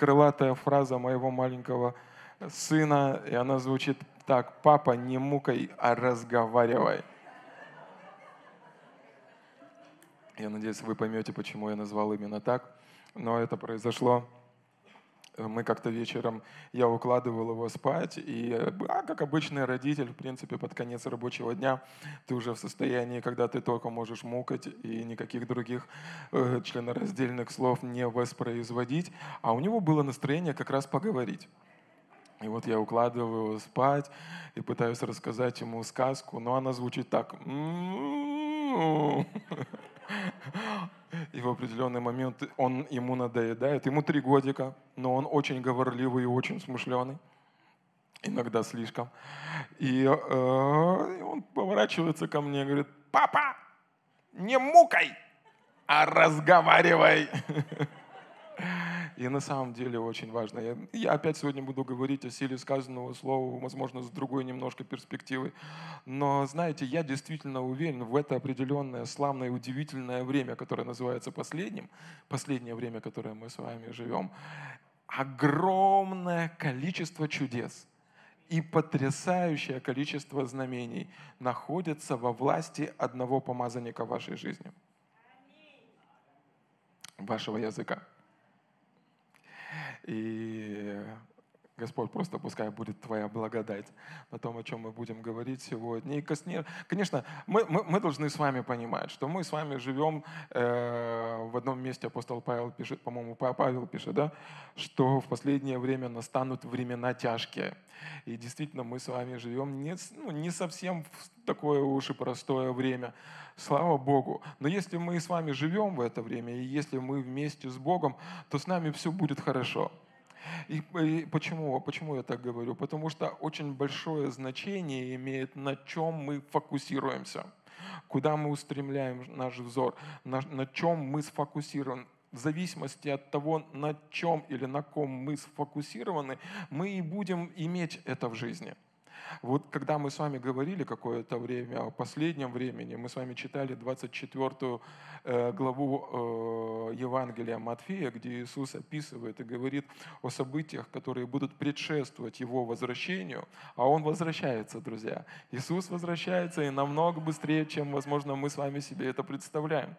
крылатая фраза моего маленького сына, и она звучит так, папа, не мукай, а разговаривай. Я надеюсь, вы поймете, почему я назвал именно так. Но это произошло мы как-то вечером, я укладывал его спать, и а, как обычный родитель, в принципе, под конец рабочего дня ты уже в состоянии, когда ты только можешь мукать и никаких других э, членораздельных слов не воспроизводить, а у него было настроение как раз поговорить. И вот я укладываю его спать и пытаюсь рассказать ему сказку, но она звучит так. И в определенный момент он ему надоедает. Ему три годика, но он очень говорливый и очень смышленый. Иногда слишком. И э, он поворачивается ко мне и говорит, папа, не мукай, а разговаривай. И на самом деле очень важно. Я, я опять сегодня буду говорить о силе сказанного слова, возможно, с другой немножко перспективы. Но, знаете, я действительно уверен в это определенное славное и удивительное время, которое называется последним, последнее время, которое мы с вами живем, огромное количество чудес и потрясающее количество знамений находится во власти одного помазанника вашей жизни, вашего языка. И Господь, просто пускай будет Твоя благодать на том, о чем мы будем говорить сегодня. И, конечно, мы, мы, мы должны с вами понимать, что мы с вами живем э, в одном месте, апостол Павел пишет, по-моему, Павел пишет, да, что в последнее время настанут времена тяжкие. И действительно, мы с вами живем не, ну, не совсем в такое уж и простое время. Слава Богу. Но если мы с вами живем в это время, и если мы вместе с Богом, то с нами все будет хорошо. И, и почему, почему я так говорю? Потому что очень большое значение имеет, на чем мы фокусируемся, куда мы устремляем наш взор, на, на чем мы сфокусированы. В зависимости от того, на чем или на ком мы сфокусированы, мы и будем иметь это в жизни. Вот когда мы с вами говорили какое-то время о последнем времени, мы с вами читали 24 э, главу э, Евангелия Матфея, где Иисус описывает и говорит о событиях, которые будут предшествовать Его возвращению, а Он возвращается, друзья. Иисус возвращается и намного быстрее, чем, возможно, мы с вами себе это представляем.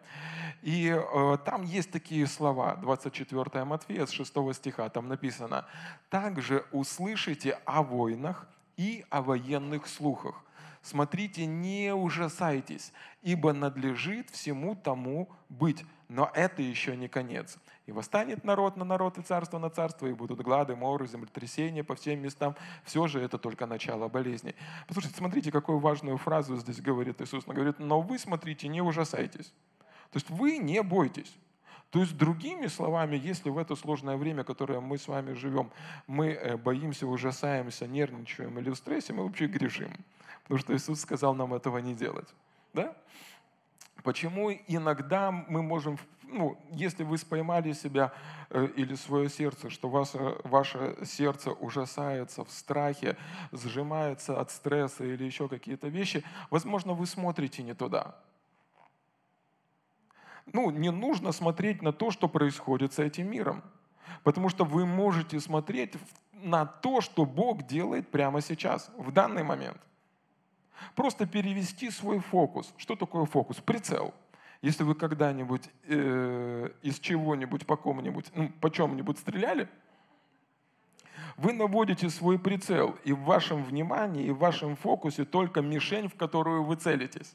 И э, там есть такие слова, 24 Матфея с 6 стиха, там написано, «Также услышите о войнах и о военных слухах. Смотрите, не ужасайтесь, ибо надлежит всему тому быть. Но это еще не конец. И восстанет народ на народ и царство на царство, и будут глады, моры, землетрясения по всем местам. Все же это только начало болезней. Послушайте, смотрите, какую важную фразу здесь говорит Иисус. Он говорит, но вы, смотрите, не ужасайтесь. То есть вы не бойтесь. То есть, другими словами, если в это сложное время, которое мы с вами живем, мы э, боимся, ужасаемся, нервничаем или в стрессе, мы вообще грешим. Потому что Иисус сказал нам этого не делать. Да? Почему иногда мы можем, ну, если вы споймали себя э, или свое сердце, что ваше, ваше сердце ужасается в страхе, сжимается от стресса или еще какие-то вещи, возможно, вы смотрите не туда ну, не нужно смотреть на то, что происходит с этим миром. Потому что вы можете смотреть на то, что Бог делает прямо сейчас, в данный момент. Просто перевести свой фокус. Что такое фокус? Прицел. Если вы когда-нибудь э, из чего-нибудь по кому-нибудь, ну, по чем-нибудь стреляли, вы наводите свой прицел, и в вашем внимании, и в вашем фокусе только мишень, в которую вы целитесь.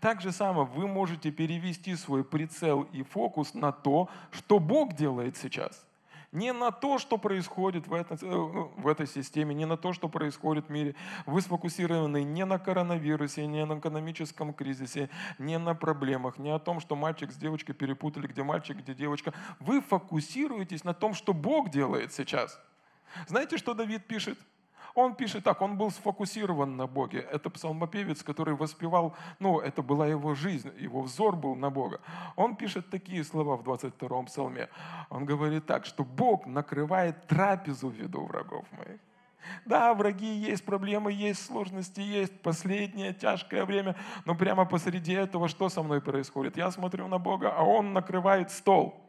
Так же самое вы можете перевести свой прицел и фокус на то, что Бог делает сейчас. Не на то, что происходит в, это, э, в этой системе, не на то, что происходит в мире. Вы сфокусированы не на коронавирусе, не на экономическом кризисе, не на проблемах, не о том, что мальчик с девочкой перепутали, где мальчик, где девочка. Вы фокусируетесь на том, что Бог делает сейчас. Знаете, что Давид пишет? Он пишет так, он был сфокусирован на Боге. Это псалмопевец, который воспевал, ну, это была его жизнь, его взор был на Бога. Он пишет такие слова в 22-м псалме. Он говорит так, что Бог накрывает трапезу в виду врагов моих. Да, враги есть, проблемы есть, сложности есть, последнее тяжкое время, но прямо посреди этого что со мной происходит? Я смотрю на Бога, а Он накрывает стол.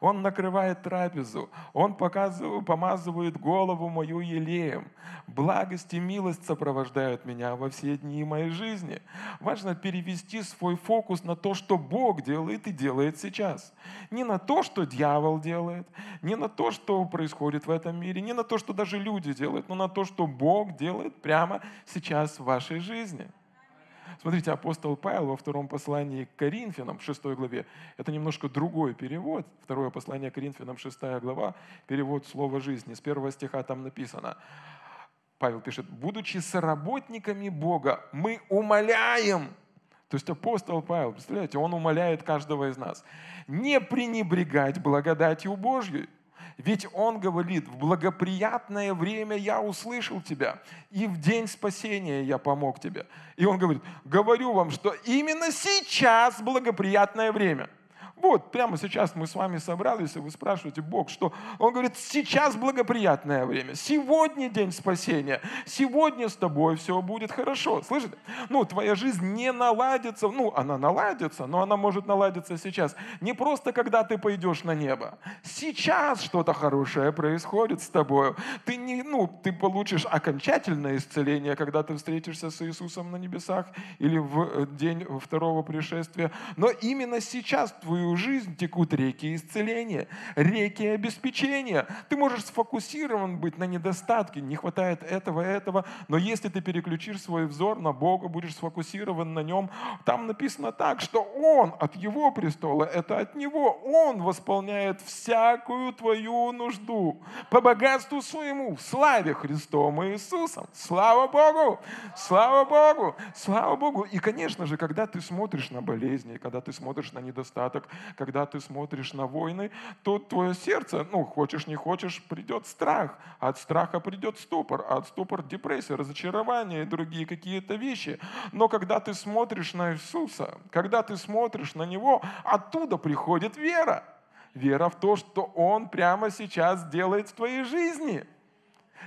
Он накрывает трапезу. Он показывает, помазывает голову мою елеем. Благость и милость сопровождают меня во все дни моей жизни. Важно перевести свой фокус на то, что Бог делает и делает сейчас. Не на то, что дьявол делает, не на то, что происходит в этом мире, не на то, что даже люди делают, но на то, что Бог делает прямо сейчас в вашей жизни. Смотрите, апостол Павел во втором послании к Коринфянам, в 6 главе, это немножко другой перевод. Второе послание к Коринфянам, 6 глава, перевод слова жизни. С первого стиха там написано. Павел пишет, будучи соработниками Бога, мы умоляем, то есть апостол Павел, представляете, он умоляет каждого из нас, не пренебрегать благодатью Божьей, ведь Он говорит, в благоприятное время я услышал тебя, и в день спасения я помог тебе. И Он говорит, говорю вам, что именно сейчас благоприятное время – вот, прямо сейчас мы с вами собрались, и вы спрашиваете, Бог, что? Он говорит, сейчас благоприятное время, сегодня день спасения, сегодня с тобой все будет хорошо. Слышите? Ну, твоя жизнь не наладится, ну, она наладится, но она может наладиться сейчас. Не просто, когда ты пойдешь на небо. Сейчас что-то хорошее происходит с тобой. Ты, не, ну, ты получишь окончательное исцеление, когда ты встретишься с Иисусом на небесах или в э, день второго пришествия. Но именно сейчас твою твою жизнь текут реки исцеления, реки обеспечения. Ты можешь сфокусирован быть на недостатке, не хватает этого, этого, но если ты переключишь свой взор на Бога, будешь сфокусирован на Нем, там написано так, что Он от Его престола, это от Него, Он восполняет всякую твою нужду по богатству своему, в славе Христом Иисусом. Слава Богу! Слава Богу! Слава Богу! И, конечно же, когда ты смотришь на болезни, когда ты смотришь на недостаток, когда ты смотришь на войны, то твое сердце, ну, хочешь не хочешь, придет страх. От страха придет ступор, а от ступор депрессия, разочарование и другие какие-то вещи. Но когда ты смотришь на Иисуса, когда ты смотришь на Него, оттуда приходит вера. Вера в то, что Он прямо сейчас делает в твоей жизни.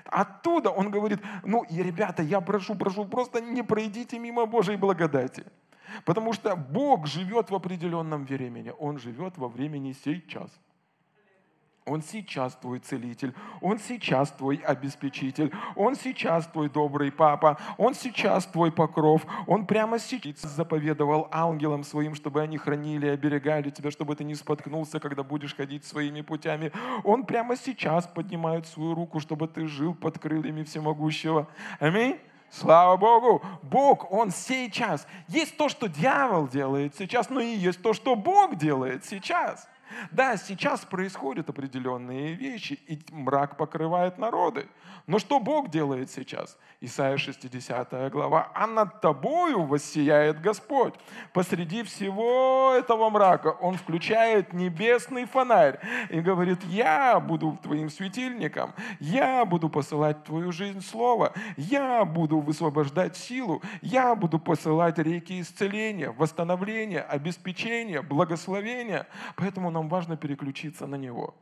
Оттуда он говорит, ну, и, ребята, я прошу, прошу, просто не пройдите мимо Божьей благодати. Потому что Бог живет в определенном времени. Он живет во времени сейчас. Он сейчас твой целитель, Он сейчас твой обеспечитель, Он сейчас твой добрый папа, Он сейчас твой покров, Он прямо сейчас заповедовал ангелам своим, чтобы они хранили и оберегали тебя, чтобы ты не споткнулся, когда будешь ходить своими путями. Он прямо сейчас поднимает свою руку, чтобы ты жил под крыльями всемогущего. Аминь. Слава Богу! Бог, Он сейчас. Есть то, что дьявол делает сейчас, но и есть то, что Бог делает сейчас. Да, сейчас происходят определенные вещи, и мрак покрывает народы. Но что Бог делает сейчас? Исайя 60 глава. «А над тобою воссияет Господь». Посреди всего этого мрака Он включает небесный фонарь и говорит, «Я буду твоим светильником, я буду посылать в твою жизнь слово, я буду высвобождать силу, я буду посылать реки исцеления, восстановления, обеспечения, благословения». Поэтому нам важно переключиться на Него.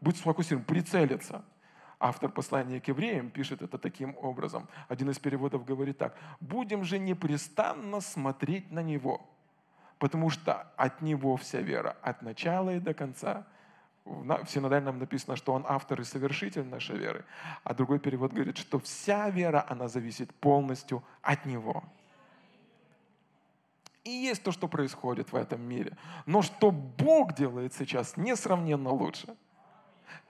Будь сфокусирован, прицелиться – Автор послания к евреям пишет это таким образом. Один из переводов говорит так. «Будем же непрестанно смотреть на Него, потому что от Него вся вера, от начала и до конца». В синодальном написано, что Он автор и совершитель нашей веры. А другой перевод говорит, что вся вера, она зависит полностью от Него. И есть то, что происходит в этом мире. Но что Бог делает сейчас, несравненно лучше –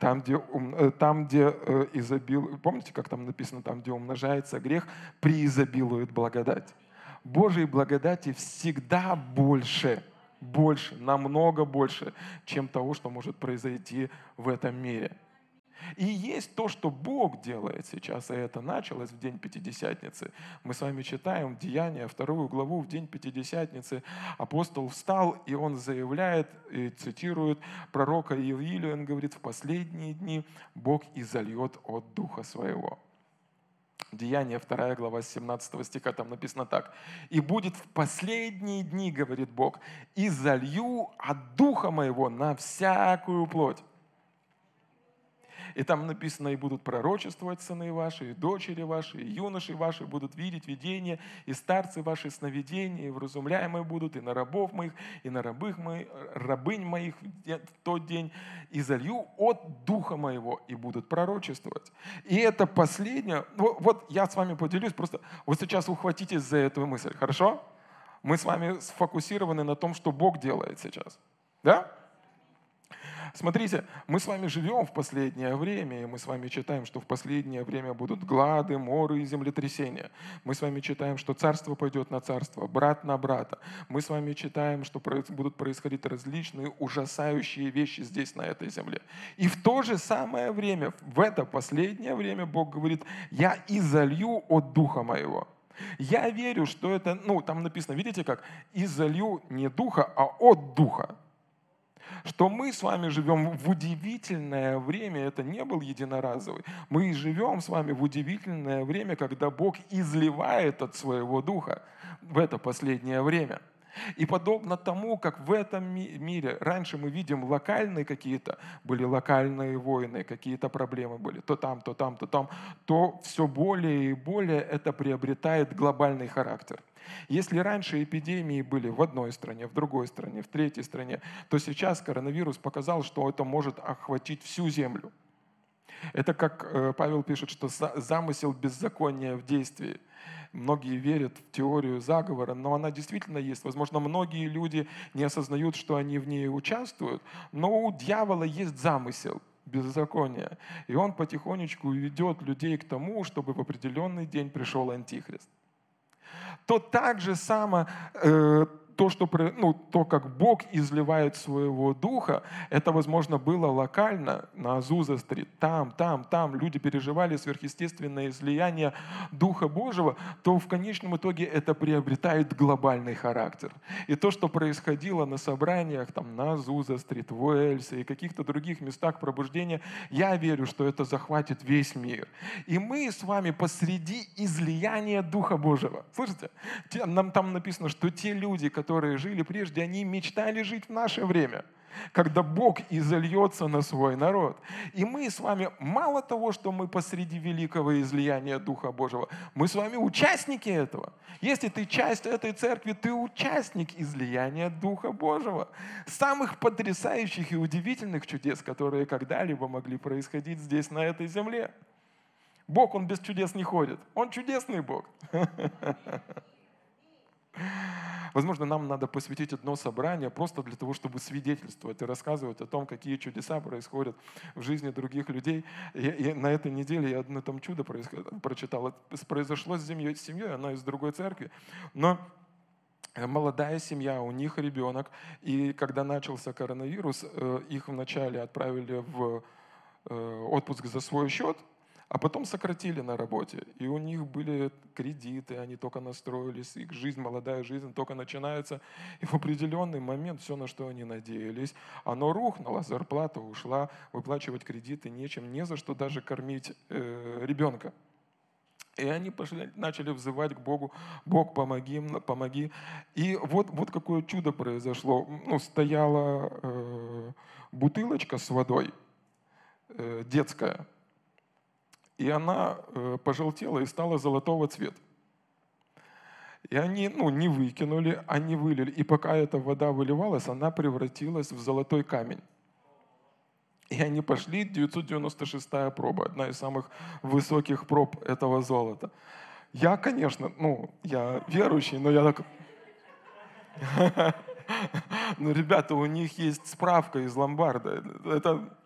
там, где, э, там, где э, изобил... Помните, как там написано, там, где умножается грех, преизобилует благодать. Божьей благодати всегда больше, больше, намного больше, чем того, что может произойти в этом мире. И есть то, что Бог делает сейчас, и это началось в день Пятидесятницы. Мы с вами читаем Деяния, вторую главу в день Пятидесятницы. Апостол встал, и он заявляет, и цитирует пророка Илью, он говорит, в последние дни Бог изольет от Духа Своего. Деяние, 2 глава, 17 стиха, там написано так. «И будет в последние дни, говорит Бог, и залью от Духа Моего на всякую плоть. И там написано, и будут пророчествовать сыны ваши, и дочери ваши, и юноши ваши будут видеть видение, и старцы ваши сновидения, и вразумляемые будут, и на рабов моих, и на рабых моих, рабынь моих в тот день, и залью от духа моего, и будут пророчествовать. И это последнее, вот я с вами поделюсь, просто вот сейчас ухватитесь за эту мысль, хорошо? Мы с вами сфокусированы на том, что Бог делает сейчас. Да? Смотрите, мы с вами живем в последнее время, и мы с вами читаем, что в последнее время будут глады, моры и землетрясения. Мы с вами читаем, что царство пойдет на царство, брат на брата. Мы с вами читаем, что будут происходить различные ужасающие вещи здесь, на этой земле. И в то же самое время, в это последнее время Бог говорит, я изолью от Духа Моего. Я верю, что это, ну, там написано, видите как, изолью не Духа, а от Духа что мы с вами живем в удивительное время, это не был единоразовый. Мы живем с вами в удивительное время, когда Бог изливает от своего духа в это последнее время. И подобно тому, как в этом мире раньше мы видим локальные какие-то, были локальные войны, какие-то проблемы были, то там, то там, то там, то все более и более это приобретает глобальный характер. Если раньше эпидемии были в одной стране, в другой стране, в третьей стране, то сейчас коронавирус показал, что это может охватить всю Землю. Это как э, Павел пишет, что замысел беззакония в действии. Многие верят в теорию заговора, но она действительно есть. Возможно, многие люди не осознают, что они в ней участвуют, но у дьявола есть замысел беззакония. И он потихонечку ведет людей к тому, чтобы в определенный день пришел Антихрист то так же само э, то, что, ну, то, как Бог изливает своего духа, это, возможно, было локально на Азуза-стрит. Там, там, там люди переживали сверхъестественное излияние Духа Божьего, то в конечном итоге это приобретает глобальный характер. И то, что происходило на собраниях там, на Азуза-стрит, в Уэльсе и каких-то других местах пробуждения, я верю, что это захватит весь мир. И мы с вами посреди излияния Духа Божьего. Слышите? Нам там написано, что те люди, которые которые жили прежде, они мечтали жить в наше время, когда Бог изольется на свой народ. И мы с вами, мало того, что мы посреди великого излияния Духа Божьего, мы с вами участники этого. Если ты часть этой церкви, ты участник излияния Духа Божьего. Самых потрясающих и удивительных чудес, которые когда-либо могли происходить здесь, на этой земле. Бог, Он без чудес не ходит. Он чудесный Бог. Возможно, нам надо посвятить одно собрание просто для того, чтобы свидетельствовать и рассказывать о том, какие чудеса происходят в жизни других людей. И, и на этой неделе я одно там чудо прочитал. Это произошло с семьей, с семьей, она из другой церкви. Но молодая семья, у них ребенок. И когда начался коронавирус, э, их вначале отправили в э, отпуск за свой счет, а потом сократили на работе, и у них были кредиты, они только настроились, их жизнь, молодая жизнь только начинается. И в определенный момент все, на что они надеялись, оно рухнуло, зарплата ушла, выплачивать кредиты нечем, не за что даже кормить э, ребенка. И они пошли, начали взывать к Богу, Бог, помоги, помоги. И вот, вот какое чудо произошло. Ну, стояла э, бутылочка с водой, э, детская, и она э, пожелтела и стала золотого цвета. И они ну, не выкинули, они вылили. И пока эта вода выливалась, она превратилась в золотой камень. И они пошли, 996 проба, одна из самых высоких проб этого золота. Я, конечно, ну, я верующий, но я так... Ну, ребята, у них есть справка из ломбарда. Это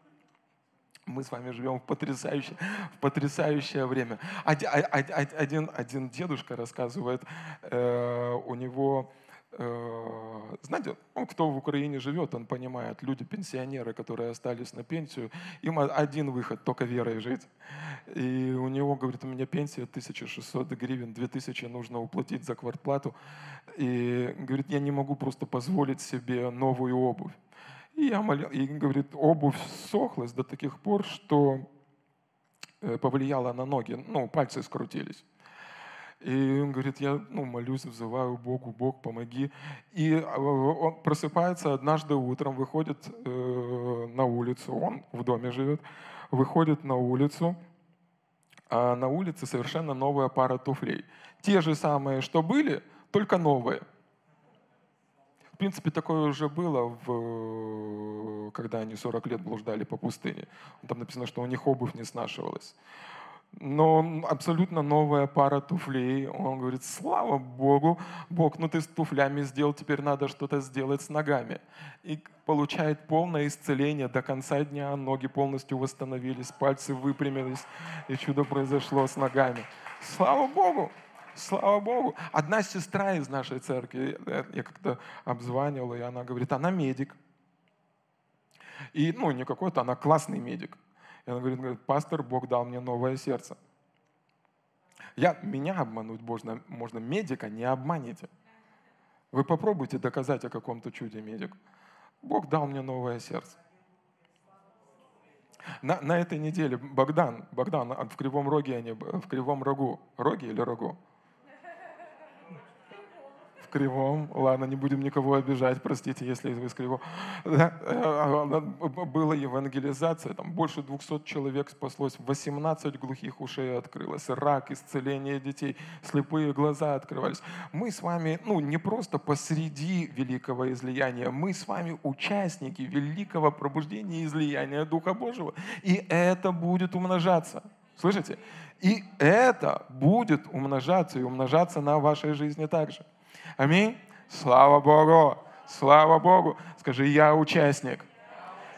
мы с вами живем в потрясающее, в потрясающее время. Один, один, дедушка рассказывает, э, у него, э, знаете, ну, кто в Украине живет, он понимает, люди, пенсионеры, которые остались на пенсию, им один выход, только верой жить. И у него, говорит, у меня пенсия 1600 гривен, 2000 нужно уплатить за квартплату. И, говорит, я не могу просто позволить себе новую обувь. И я молил, и говорит, обувь сохлась до таких пор, что э, повлияла на ноги, ну, пальцы скрутились. И он говорит, я ну, молюсь, взываю Богу, Бог, помоги. И э, он просыпается однажды утром, выходит э, на улицу, он в доме живет, выходит на улицу, а на улице совершенно новая пара туфлей. Те же самые, что были, только новые. В принципе, такое уже было, в, когда они 40 лет блуждали по пустыне. Там написано, что у них обувь не снашивалась но абсолютно новая пара туфлей. Он говорит, слава Богу, Бог, ну ты с туфлями сделал, теперь надо что-то сделать с ногами. И получает полное исцеление до конца дня, ноги полностью восстановились, пальцы выпрямились, и чудо произошло с ногами. Слава Богу! Слава Богу. Одна сестра из нашей церкви, я как-то обзванивал, и она говорит, она медик. И, ну, не какой-то, она классный медик. И он говорит, говорит, пастор, Бог дал мне новое сердце. Я, меня обмануть можно, можно, медика не обманете. Вы попробуйте доказать о каком-то чуде медик. Бог дал мне новое сердце. На, на этой неделе Богдан, Богдан в Кривом Роге, они, в Кривом Рогу, Роге или Рогу? Кривом. Ладно, не будем никого обижать, простите, если вы с Кривого. Э, была евангелизация, там больше 200 человек спаслось, 18 глухих ушей открылось, рак, исцеление детей, слепые глаза открывались. Мы с вами, ну, не просто посреди великого излияния, мы с вами участники великого пробуждения и излияния Духа Божьего. И это будет умножаться. Слышите? И это будет умножаться и умножаться на вашей жизни также. Аминь. Слава Богу. Слава Богу. Скажи, я участник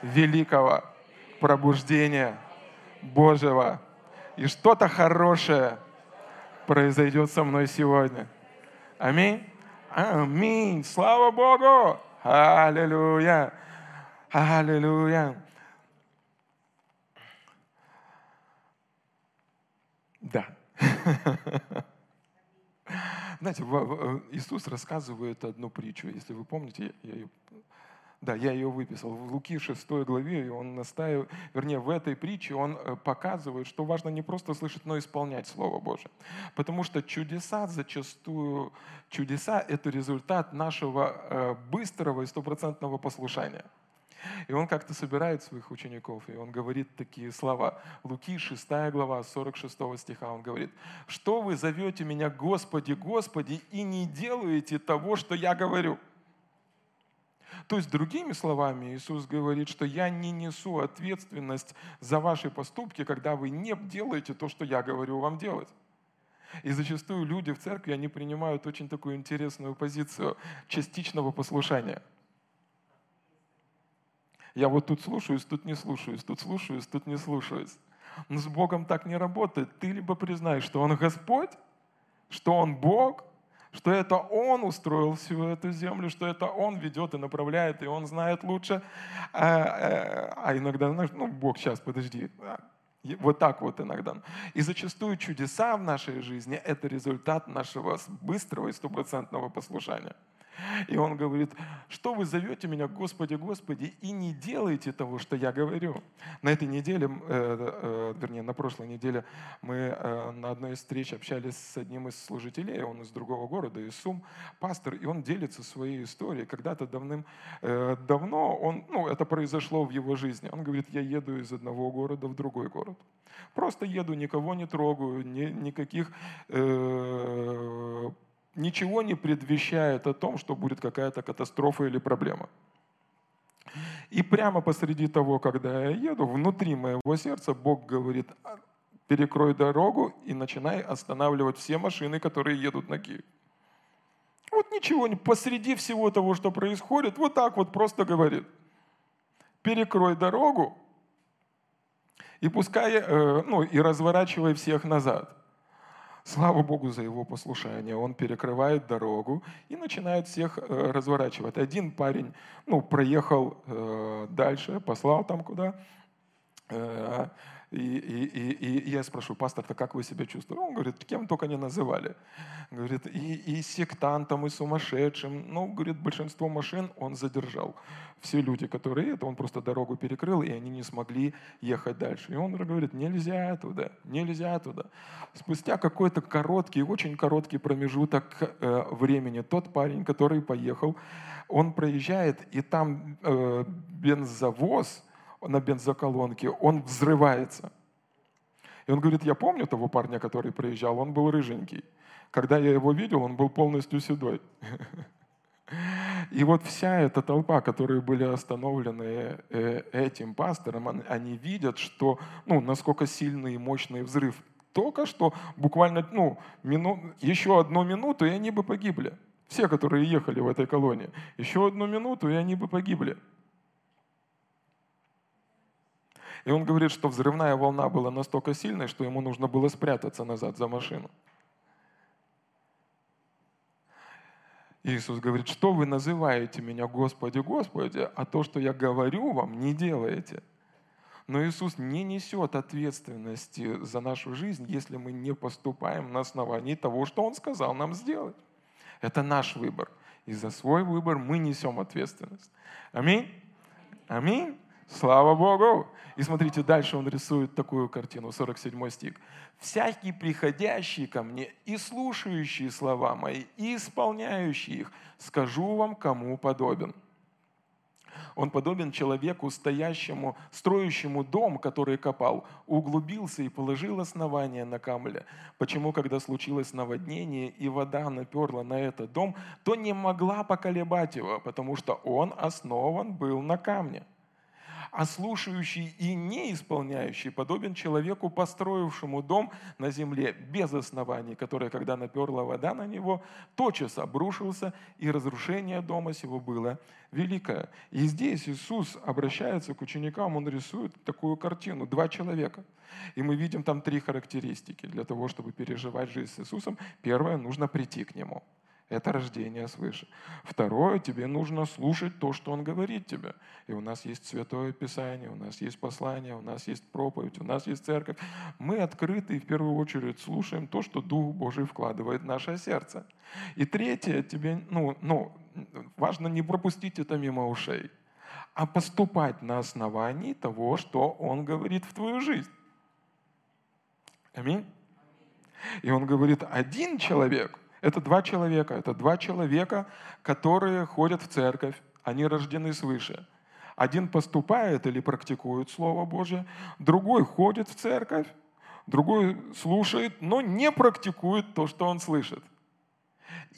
великого пробуждения Божьего. И что-то хорошее произойдет со мной сегодня. Аминь. Аминь. Слава Богу. Аллилуйя. Аллилуйя. Да. Знаете, э, Иисус рассказывает одну притчу, если вы помните, я ее, да, я ее выписал. В Луки 6 главе он настаивает, вернее, в этой притче он э, показывает, что важно не просто слышать, но исполнять Слово Божие. Потому что чудеса зачастую, чудеса – это результат нашего э, быстрого и стопроцентного послушания – и он как-то собирает своих учеников, и он говорит такие слова. Луки, 6 глава, 46 стиха, он говорит, «Что вы зовете меня Господи, Господи, и не делаете того, что я говорю?» То есть, другими словами, Иисус говорит, что я не несу ответственность за ваши поступки, когда вы не делаете то, что я говорю вам делать. И зачастую люди в церкви, они принимают очень такую интересную позицию частичного послушания – я вот тут слушаюсь, тут не слушаюсь, тут слушаюсь, тут не слушаюсь. Но с Богом так не работает. Ты либо признаешь, что Он Господь, что Он Бог, что это Он устроил всю эту землю, что это Он ведет и направляет, и Он знает лучше. А, а, а иногда, ну, Бог, сейчас, подожди, вот так вот иногда. И зачастую чудеса в нашей жизни – это результат нашего быстрого и стопроцентного послушания. И он говорит, что вы зовете меня, Господи, Господи, и не делаете того, что я говорю. На этой неделе, э, э, вернее, на прошлой неделе мы э, на одной из встреч общались с одним из служителей, он из другого города, из Сум, пастор, и он делится своей историей. Когда-то давным-давно, он, ну, это произошло в его жизни. Он говорит, я еду из одного города в другой город. Просто еду, никого не трогаю, ни, никаких э, ничего не предвещает о том, что будет какая-то катастрофа или проблема. И прямо посреди того, когда я еду, внутри моего сердца Бог говорит, «А, перекрой дорогу и начинай останавливать все машины, которые едут на Киев. Вот ничего, посреди всего того, что происходит, вот так вот просто говорит. Перекрой дорогу и пускай, э, ну, и разворачивай всех назад. Слава Богу за его послушание. Он перекрывает дорогу и начинает всех э, разворачивать. Один парень ну, проехал э, дальше, послал там куда. Э, и, и, и, и я спрашиваю, пастор, то как вы себя чувствуете? Он говорит, кем только не называли. Говорит, и, и сектантом, и сумасшедшим. Ну, говорит, большинство машин он задержал. Все люди, которые это, он просто дорогу перекрыл, и они не смогли ехать дальше. И он говорит, нельзя туда, нельзя туда. Спустя какой-то короткий, очень короткий промежуток э, времени, тот парень, который поехал, он проезжает, и там э, бензовоз, на бензоколонке, он взрывается. И он говорит, я помню того парня, который приезжал, он был рыженький. Когда я его видел, он был полностью седой. И вот вся эта толпа, которые были остановлены э, этим пастором, они видят, что, ну, насколько сильный и мощный взрыв. Только что буквально, ну, мину, еще одну минуту, и они бы погибли. Все, которые ехали в этой колонии. Еще одну минуту, и они бы погибли. И он говорит, что взрывная волна была настолько сильной, что ему нужно было спрятаться назад за машину. Иисус говорит, что вы называете меня Господи, Господи, а то, что я говорю вам, не делаете. Но Иисус не несет ответственности за нашу жизнь, если мы не поступаем на основании того, что Он сказал нам сделать. Это наш выбор. И за свой выбор мы несем ответственность. Аминь. Аминь. Слава Богу! И смотрите, дальше он рисует такую картину, 47 стих. «Всякий приходящий ко мне и слушающий слова мои, и исполняющий их, скажу вам, кому подобен». Он подобен человеку, стоящему, строящему дом, который копал, углубился и положил основание на камле. Почему, когда случилось наводнение и вода наперла на этот дом, то не могла поколебать его, потому что он основан был на камне а слушающий и не исполняющий подобен человеку, построившему дом на земле без оснований, который, когда наперла вода на него, тотчас обрушился, и разрушение дома сего было великое. И здесь Иисус обращается к ученикам, он рисует такую картину, два человека. И мы видим там три характеристики для того, чтобы переживать жизнь с Иисусом. Первое, нужно прийти к Нему – это рождение свыше. Второе, тебе нужно слушать то, что Он говорит тебе. И у нас есть Святое Писание, у нас есть послание, у нас есть проповедь, у нас есть церковь. Мы открыты и в первую очередь слушаем то, что Дух Божий вкладывает в наше сердце. И третье, тебе, ну, ну, важно не пропустить это мимо ушей, а поступать на основании того, что Он говорит в твою жизнь. Аминь. И он говорит, один человек – это два человека. Это два человека, которые ходят в церковь. Они рождены свыше. Один поступает или практикует Слово Божье, другой ходит в церковь, другой слушает, но не практикует то, что он слышит.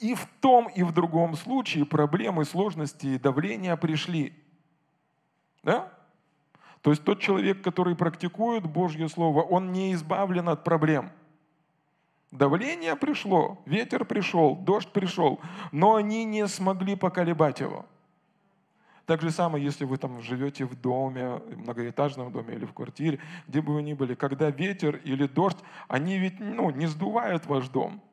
И в том, и в другом случае проблемы, сложности и давления пришли. Да? То есть тот человек, который практикует Божье Слово, он не избавлен от проблем – Давление пришло, ветер пришел, дождь пришел, но они не смогли поколебать его. Так же самое, если вы там живете в доме, многоэтажном доме или в квартире, где бы вы ни были, когда ветер или дождь, они ведь ну, не сдувают ваш дом.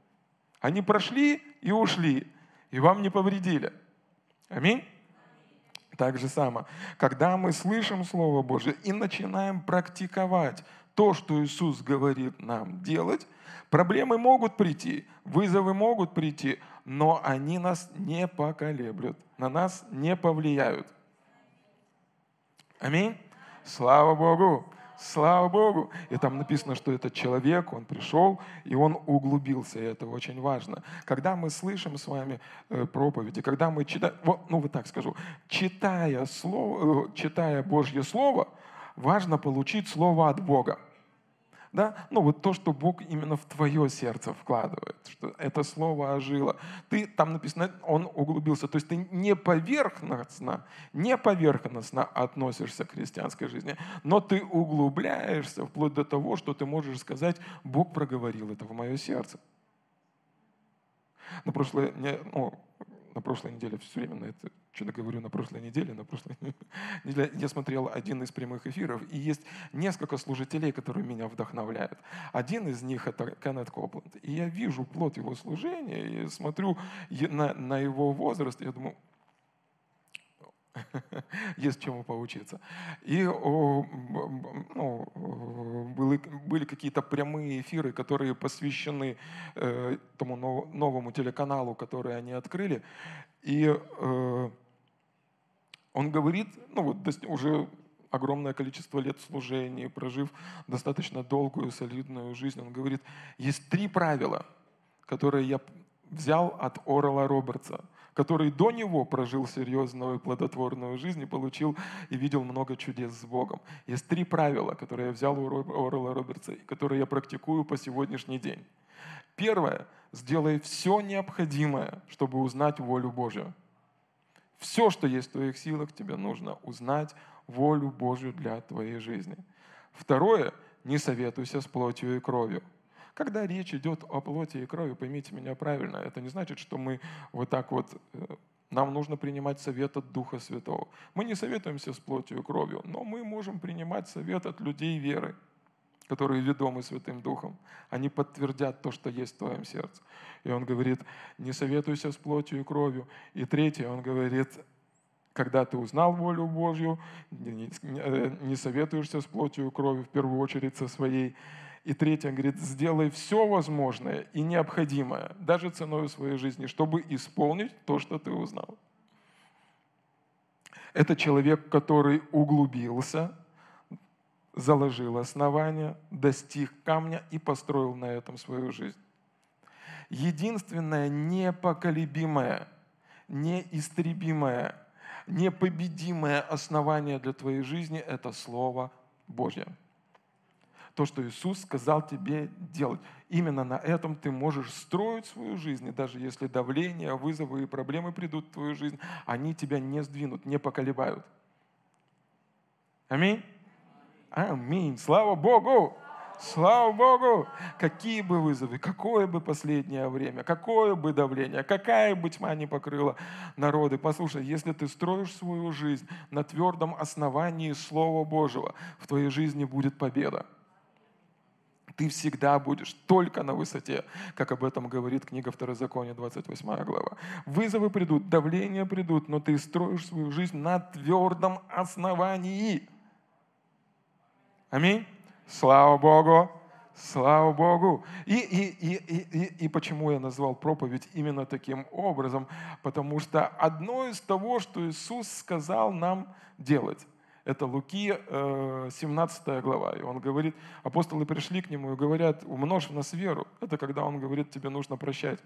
Они прошли и ушли, и вам не повредили. Аминь. Так же самое, когда мы слышим Слово Божье и начинаем практиковать то, что Иисус говорит нам делать, Проблемы могут прийти, вызовы могут прийти, но они нас не поколеблют, на нас не повлияют. Аминь. Слава Богу. Слава Богу. И там написано, что этот человек, он пришел, и он углубился, и это очень важно. Когда мы слышим с вами э, проповеди, когда мы читаем, ну вот так скажу, читая, слово, э, читая Божье Слово, важно получить Слово от Бога да, ну вот то, что Бог именно в твое сердце вкладывает, что это слово ожило. Ты, там написано, он углубился, то есть ты не поверхностно, не поверхностно относишься к христианской жизни, но ты углубляешься вплоть до того, что ты можешь сказать, Бог проговорил это в мое сердце. На прошлой, ну, на прошлой неделе все время на это что-то говорю на прошлой неделе, на прошлой неделе я смотрел один из прямых эфиров, и есть несколько служителей, которые меня вдохновляют. Один из них это Кеннет Копленд. И я вижу плод его служения, и смотрю на, на его возраст, и я думаю, есть чему поучиться. И ну, были, были какие-то прямые эфиры, которые посвящены э, тому новому телеканалу, который они открыли. И э, он говорит, ну вот уже огромное количество лет служения, прожив достаточно долгую, солидную жизнь, он говорит, есть три правила, которые я взял от Орла Робертса. Который до него прожил серьезную плодотворную жизнь и получил и видел много чудес с Богом. Есть три правила, которые я взял у Орла Робертса, и которые я практикую по сегодняшний день. Первое. Сделай все необходимое, чтобы узнать волю Божию. Все, что есть в твоих силах, тебе нужно узнать волю Божью для твоей жизни. Второе. Не советуйся с плотью и кровью. Когда речь идет о плоти и крови, поймите меня правильно, это не значит, что мы вот так вот, э, нам нужно принимать совет от Духа Святого. Мы не советуемся с плотью и кровью, но мы можем принимать совет от людей веры, которые ведомы Святым Духом. Они подтвердят то, что есть в твоем сердце. И он говорит, не советуйся с плотью и кровью. И третье, он говорит, когда ты узнал волю Божью, не, не советуешься с плотью и кровью, в первую очередь со своей и третье, говорит, сделай все возможное и необходимое, даже ценой своей жизни, чтобы исполнить то, что ты узнал. Это человек, который углубился, заложил основания, достиг камня и построил на этом свою жизнь. Единственное непоколебимое, неистребимое, непобедимое основание для твоей жизни – это Слово Божье то, что Иисус сказал тебе делать. Именно на этом ты можешь строить свою жизнь. И даже если давление, вызовы и проблемы придут в твою жизнь, они тебя не сдвинут, не поколебают. Аминь? Аминь. Слава Богу! Слава Богу! Какие бы вызовы, какое бы последнее время, какое бы давление, какая бы тьма не покрыла народы. Послушай, если ты строишь свою жизнь на твердом основании Слова Божьего, в твоей жизни будет победа ты всегда будешь только на высоте, как об этом говорит книга Второзакония, 28 глава. Вызовы придут, давления придут, но ты строишь свою жизнь на твердом основании. Аминь. Слава Богу. Слава Богу. И, и, и, и, и, и почему я назвал проповедь именно таким образом? Потому что одно из того, что Иисус сказал нам делать, это Луки, 17 э, глава. И он говорит, апостолы пришли к нему и говорят, умножь в нас веру. Это когда он говорит, тебе нужно прощать.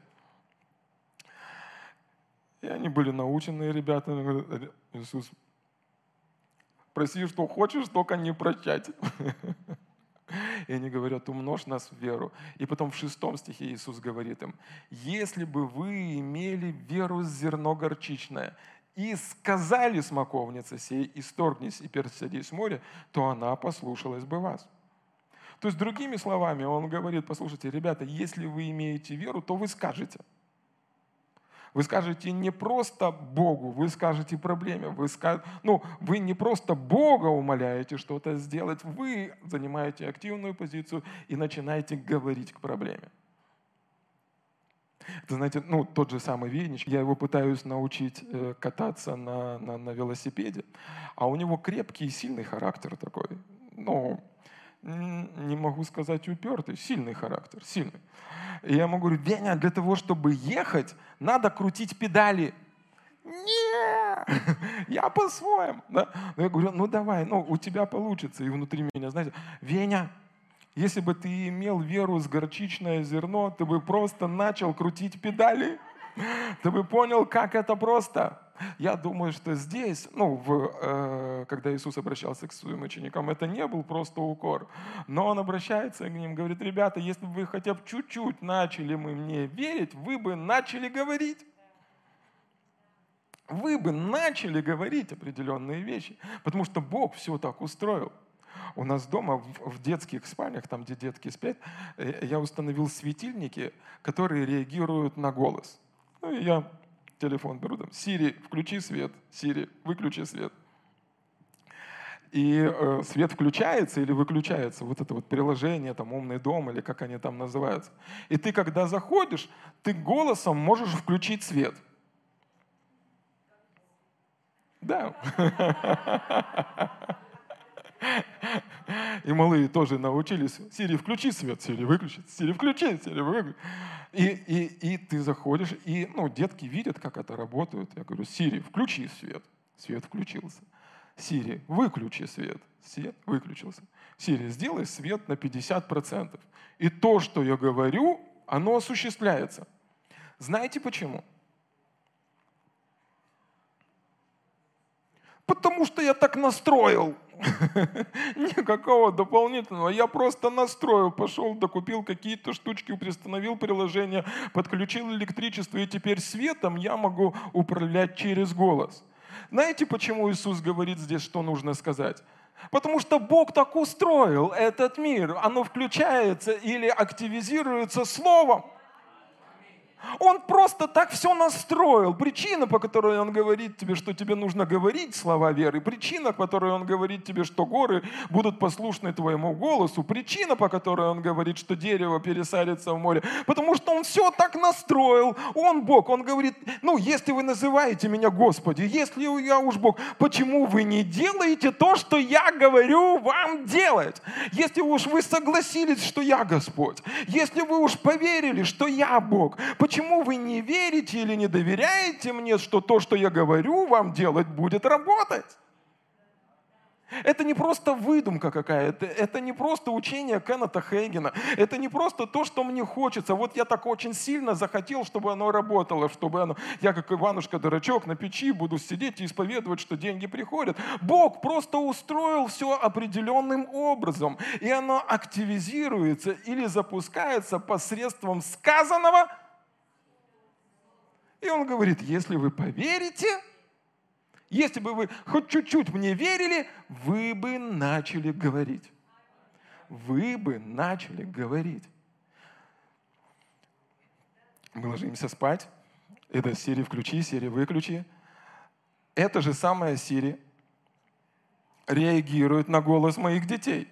И они были наученные ребята. Иисус, проси, что хочешь, только не прощать. И они говорят, умножь нас в веру. И потом в шестом стихе Иисус говорит им, если бы вы имели веру зерно горчичное, и сказали смоковнице сей, исторгнись и пересадись с моря, то она послушалась бы вас. То есть, другими словами, он говорит, послушайте, ребята, если вы имеете веру, то вы скажете. Вы скажете не просто Богу, вы скажете проблеме. Вы, скажете, ну, вы не просто Бога умоляете что-то сделать, вы занимаете активную позицию и начинаете говорить к проблеме. Это, знаете, ну, тот же самый Винич, я его пытаюсь научить э, кататься на, на, на велосипеде, а у него крепкий и сильный характер такой. Ну, не могу сказать упертый, сильный характер, сильный. И я ему говорю, Веня, для того, чтобы ехать, надо крутить педали. Не, я по-своему. Да? Я говорю, ну давай, ну у тебя получится. И внутри меня, знаете, Веня, если бы ты имел веру с горчичное зерно, ты бы просто начал крутить педали. Ты бы понял, как это просто. Я думаю, что здесь, ну, в, э, когда Иисус обращался к своим ученикам, это не был просто укор. Но Он обращается к ним, говорит, ребята, если бы вы хотя бы чуть-чуть начали мы мне верить, вы бы начали говорить. Вы бы начали говорить определенные вещи, потому что Бог все так устроил. У нас дома в детских спальнях, там, где детки спят, э, я установил светильники, которые реагируют на голос. Ну, и я телефон беру, там, Сири, включи свет, Сири, выключи свет. И э, свет включается или выключается, вот это вот приложение, там, умный дом или как они там называются. И ты, когда заходишь, ты голосом можешь включить свет. Да. И малые тоже научились. Сири, включи свет, Сири, выключи. Сири, включи, Сири, выключи. И, и, и ты заходишь, и ну, детки видят, как это работает. Я говорю, Сири, включи свет. Свет включился. Сири, выключи свет. Свет выключился. Сири, сделай свет на 50%. И то, что я говорю, оно осуществляется. Знаете почему? Потому что я так настроил. Никакого дополнительного. Я просто настроил, пошел, докупил какие-то штучки, приостановил приложение, подключил электричество, и теперь светом я могу управлять через голос. Знаете, почему Иисус говорит здесь, что нужно сказать? Потому что Бог так устроил этот мир. Оно включается или активизируется словом. Он просто так все настроил. Причина, по которой он говорит тебе, что тебе нужно говорить слова веры, причина, по которой он говорит тебе, что горы будут послушны твоему голосу, причина, по которой он говорит, что дерево пересадится в море, потому что он все так настроил. Он Бог. Он говорит, ну, если вы называете меня Господи, если я уж Бог, почему вы не делаете то, что я говорю вам делать? Если уж вы согласились, что я Господь, если вы уж поверили, что я Бог, почему вы не верите или не доверяете мне, что то, что я говорю вам делать, будет работать? Это не просто выдумка какая-то, это не просто учение Кеннета Хейгена, это не просто то, что мне хочется. Вот я так очень сильно захотел, чтобы оно работало, чтобы оно... Я как Иванушка-дурачок на печи буду сидеть и исповедовать, что деньги приходят. Бог просто устроил все определенным образом, и оно активизируется или запускается посредством сказанного – и он говорит, если вы поверите, если бы вы хоть чуть-чуть мне верили, вы бы начали говорить. Вы бы начали говорить. Мы ложимся спать. Это Сири включи, Сири выключи. Это же самая Сири реагирует на голос моих детей.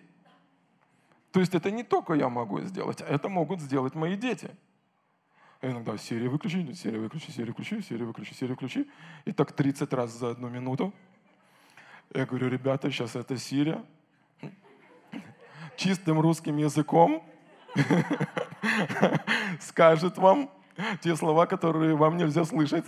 То есть это не только я могу сделать, а это могут сделать мои дети – а иногда серия выключи, серия выключи, серия выключи, серия выключи, серия выключи. И так 30 раз за одну минуту. Я говорю, ребята, сейчас это Сирия. Чистым русским языком скажет вам те слова, которые вам нельзя слышать.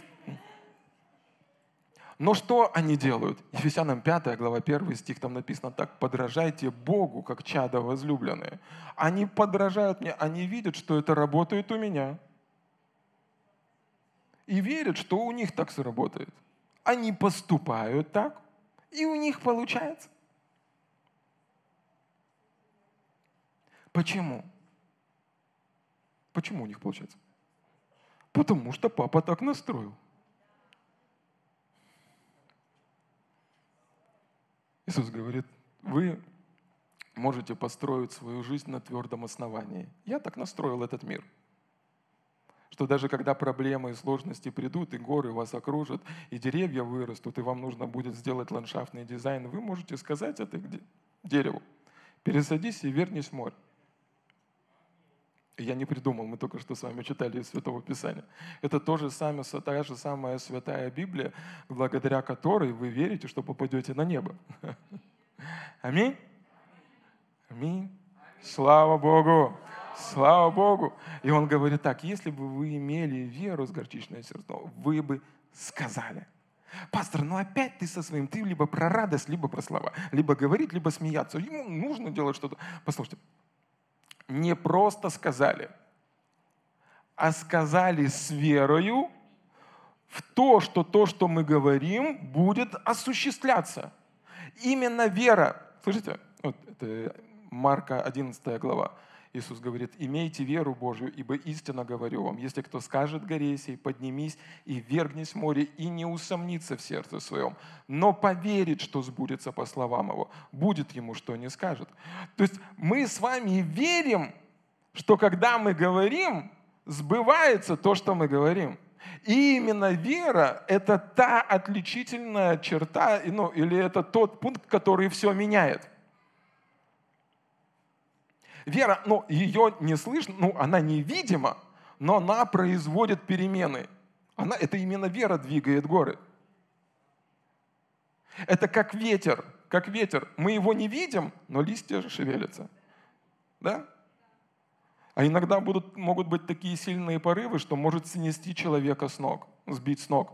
Но что они делают? Ефесянам 5 глава 1 стих, там написано так, «Подражайте Богу, как чада возлюбленные». Они подражают мне, они видят, что это работает у меня – и верят, что у них так сработает. Они поступают так, и у них получается. Почему? Почему у них получается? Потому что папа так настроил. Иисус говорит, вы можете построить свою жизнь на твердом основании. Я так настроил этот мир – что даже когда проблемы и сложности придут, и горы вас окружат, и деревья вырастут, и вам нужно будет сделать ландшафтный дизайн, вы можете сказать это дереву, пересадись и вернись в море. Я не придумал, мы только что с вами читали из Святого Писания. Это то же самое, та же самая Святая Библия, благодаря которой вы верите, что попадете на небо. Аминь? Аминь. Слава Богу! Слава Богу. И он говорит так, если бы вы имели веру с горчичное зерно, вы бы сказали. Пастор, ну опять ты со своим, ты либо про радость, либо про слова. Либо говорить, либо смеяться. Ему нужно делать что-то. Послушайте, не просто сказали, а сказали с верою в то, что то, что мы говорим, будет осуществляться. Именно вера. Слышите? Вот это Марка 11 глава. Иисус говорит, имейте веру Божию, ибо истинно говорю вам, если кто скажет горе поднимись и вергнись в море, и не усомнится в сердце своем, но поверит, что сбудется по словам его, будет ему, что не скажет. То есть мы с вами верим, что когда мы говорим, сбывается то, что мы говорим. И именно вера – это та отличительная черта, ну, или это тот пункт, который все меняет. Вера, ну, ее не слышно, ну, она невидима, но она производит перемены. Она, это именно вера двигает горы. Это как ветер, как ветер. Мы его не видим, но листья шевелятся. Да? А иногда будут, могут быть такие сильные порывы, что может снести человека с ног, сбить с ног.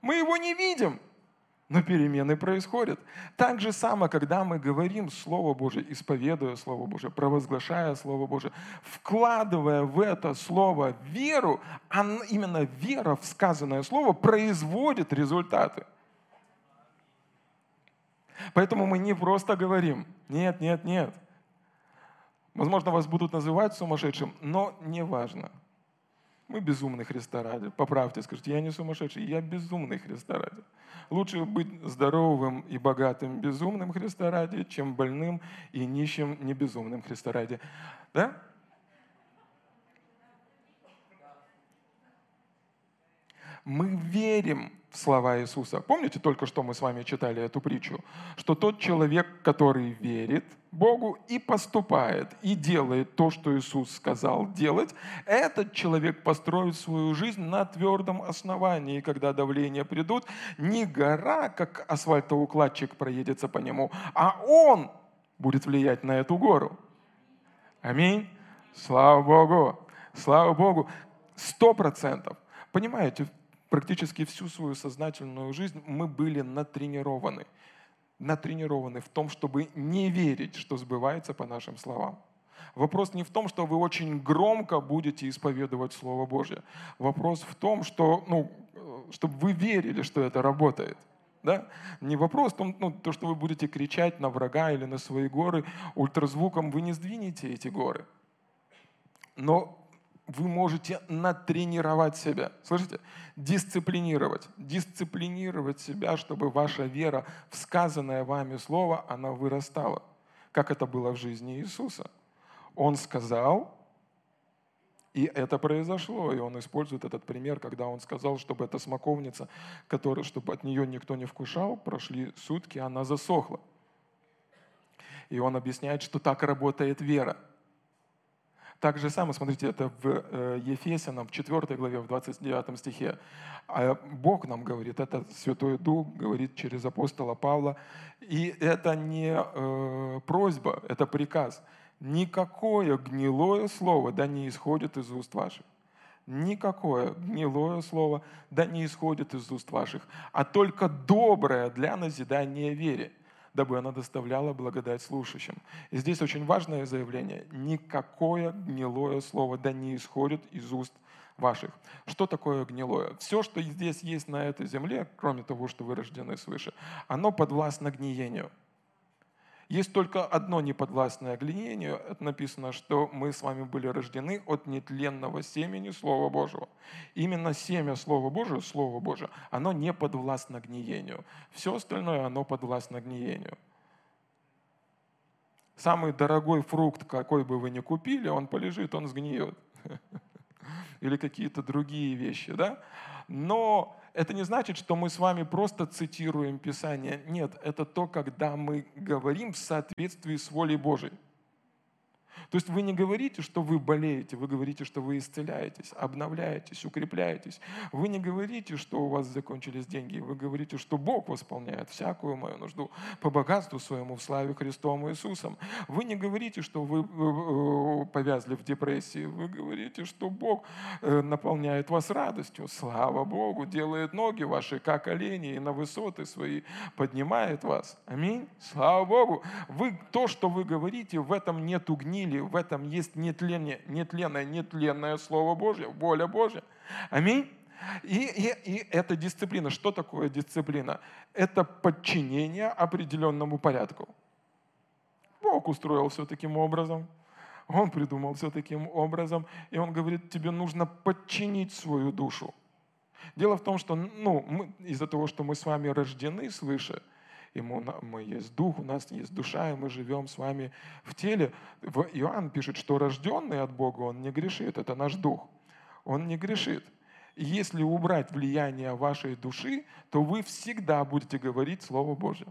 Мы его не видим, но перемены происходят. Так же само, когда мы говорим Слово Божие, исповедуя Слово Божие, провозглашая Слово Божие, вкладывая в это Слово веру, а именно вера в сказанное Слово производит результаты. Поэтому мы не просто говорим, нет, нет, нет. Возможно, вас будут называть сумасшедшим, но не важно. Мы безумные Христа ради. Поправьте, скажите, я не сумасшедший, я безумный Христа ради. Лучше быть здоровым и богатым безумным Христа ради, чем больным и нищим не безумным Христа ради. Да? Мы верим в слова Иисуса. Помните, только что мы с вами читали эту притчу, что тот человек, который верит Богу и поступает, и делает то, что Иисус сказал делать, этот человек построит свою жизнь на твердом основании. И когда давления придут, не гора, как асфальтоукладчик проедется по нему, а он будет влиять на эту гору. Аминь. Слава Богу. Слава Богу. Сто процентов. Понимаете, практически всю свою сознательную жизнь мы были натренированы. Натренированы в том, чтобы не верить, что сбывается по нашим словам. Вопрос не в том, что вы очень громко будете исповедовать Слово Божье. Вопрос в том, что, ну, чтобы вы верили, что это работает. Да? Не вопрос в том, ну, то, что вы будете кричать на врага или на свои горы ультразвуком, вы не сдвинете эти горы. Но вы можете натренировать себя. Слышите? Дисциплинировать. Дисциплинировать себя, чтобы ваша вера в сказанное вами слово, она вырастала. Как это было в жизни Иисуса. Он сказал, и это произошло. И он использует этот пример, когда он сказал, чтобы эта смоковница, которая, чтобы от нее никто не вкушал, прошли сутки, она засохла. И он объясняет, что так работает вера – так же самое, смотрите, это в э, Ефесянам, в 4 главе, в 29 стихе. А Бог нам говорит, это Святой Дух говорит через апостола Павла. И это не э, просьба, это приказ. Никакое гнилое слово да не исходит из уст ваших. Никакое гнилое слово да не исходит из уст ваших, а только доброе для назидания вере дабы она доставляла благодать слушающим. И здесь очень важное заявление. Никакое гнилое слово да не исходит из уст ваших. Что такое гнилое? Все, что здесь есть на этой земле, кроме того, что вы рождены свыше, оно подвластно гниению. Есть только одно неподвластное гниению. Это написано, что мы с вами были рождены от нетленного семени Слова Божьего. Именно семя Слова Божьего, Слово Божье, оно не подвластно гниению. Все остальное, оно подвластно гниению. Самый дорогой фрукт, какой бы вы ни купили, он полежит, он сгниет. Или какие-то другие вещи, да? Но это не значит, что мы с вами просто цитируем Писание. Нет, это то, когда мы говорим в соответствии с волей Божией. То есть вы не говорите, что вы болеете, вы говорите, что вы исцеляетесь, обновляетесь, укрепляетесь. Вы не говорите, что у вас закончились деньги, вы говорите, что Бог восполняет всякую мою нужду по богатству своему в славе Христом Иисусом. Вы не говорите, что вы повязли в депрессии, вы говорите, что Бог э, наполняет вас радостью. Слава Богу, делает ноги ваши, как олени, и на высоты свои поднимает вас. Аминь. Слава Богу. Вы, то, что вы говорите, в этом нету гнили, в этом есть нетленное, нетленное, нетленное Слово Божье, воля Божья. Аминь. И, и, и это дисциплина. Что такое дисциплина? Это подчинение определенному порядку. Бог устроил все таким образом. Он придумал все таким образом. И он говорит, тебе нужно подчинить свою душу. Дело в том, что ну, из-за того, что мы с вами рождены свыше – ему, мы есть дух, у нас есть душа, и мы живем с вами в теле. Иоанн пишет, что рожденный от Бога, он не грешит, это наш дух. Он не грешит. Если убрать влияние вашей души, то вы всегда будете говорить Слово Божье.